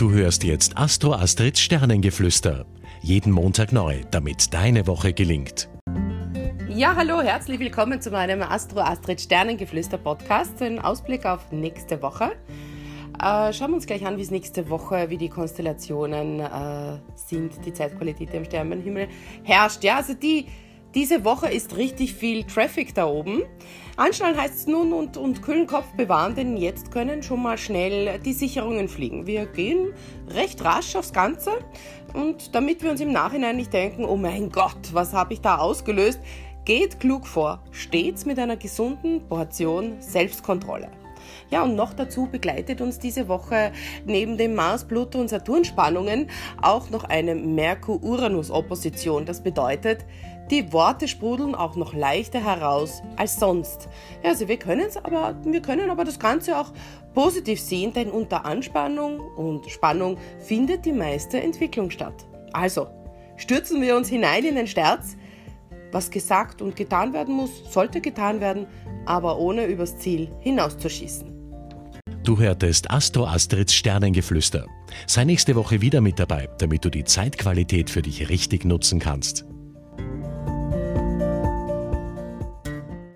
Du hörst jetzt Astro Astrids Sternengeflüster. Jeden Montag neu, damit deine Woche gelingt. Ja, hallo, herzlich willkommen zu meinem Astro Astrid Sternengeflüster Podcast. Ein Ausblick auf nächste Woche. Äh, schauen wir uns gleich an, wie es nächste Woche, wie die Konstellationen äh, sind, die Zeitqualität, am Sternenhimmel herrscht. Ja, also die, diese Woche ist richtig viel Traffic da oben. Anschnallen heißt es nun und, und kühlen Kopf bewahren, denn jetzt können schon mal schnell die Sicherungen fliegen. Wir gehen recht rasch aufs Ganze und damit wir uns im Nachhinein nicht denken, oh mein Gott, was habe ich da ausgelöst, geht klug vor, stets mit einer gesunden Portion Selbstkontrolle. Ja, und noch dazu begleitet uns diese Woche neben den Mars, Pluto und Saturn-Spannungen auch noch eine Merkur-Uranus-Opposition. Das bedeutet, die Worte sprudeln auch noch leichter heraus als sonst. Ja, also wir können es aber, wir können aber das Ganze auch positiv sehen, denn unter Anspannung und Spannung findet die meiste Entwicklung statt. Also, stürzen wir uns hinein in den Sterz. Was gesagt und getan werden muss, sollte getan werden, aber ohne übers Ziel hinauszuschießen. Du hörtest Astro Astrids Sternengeflüster. Sei nächste Woche wieder mit dabei, damit du die Zeitqualität für dich richtig nutzen kannst.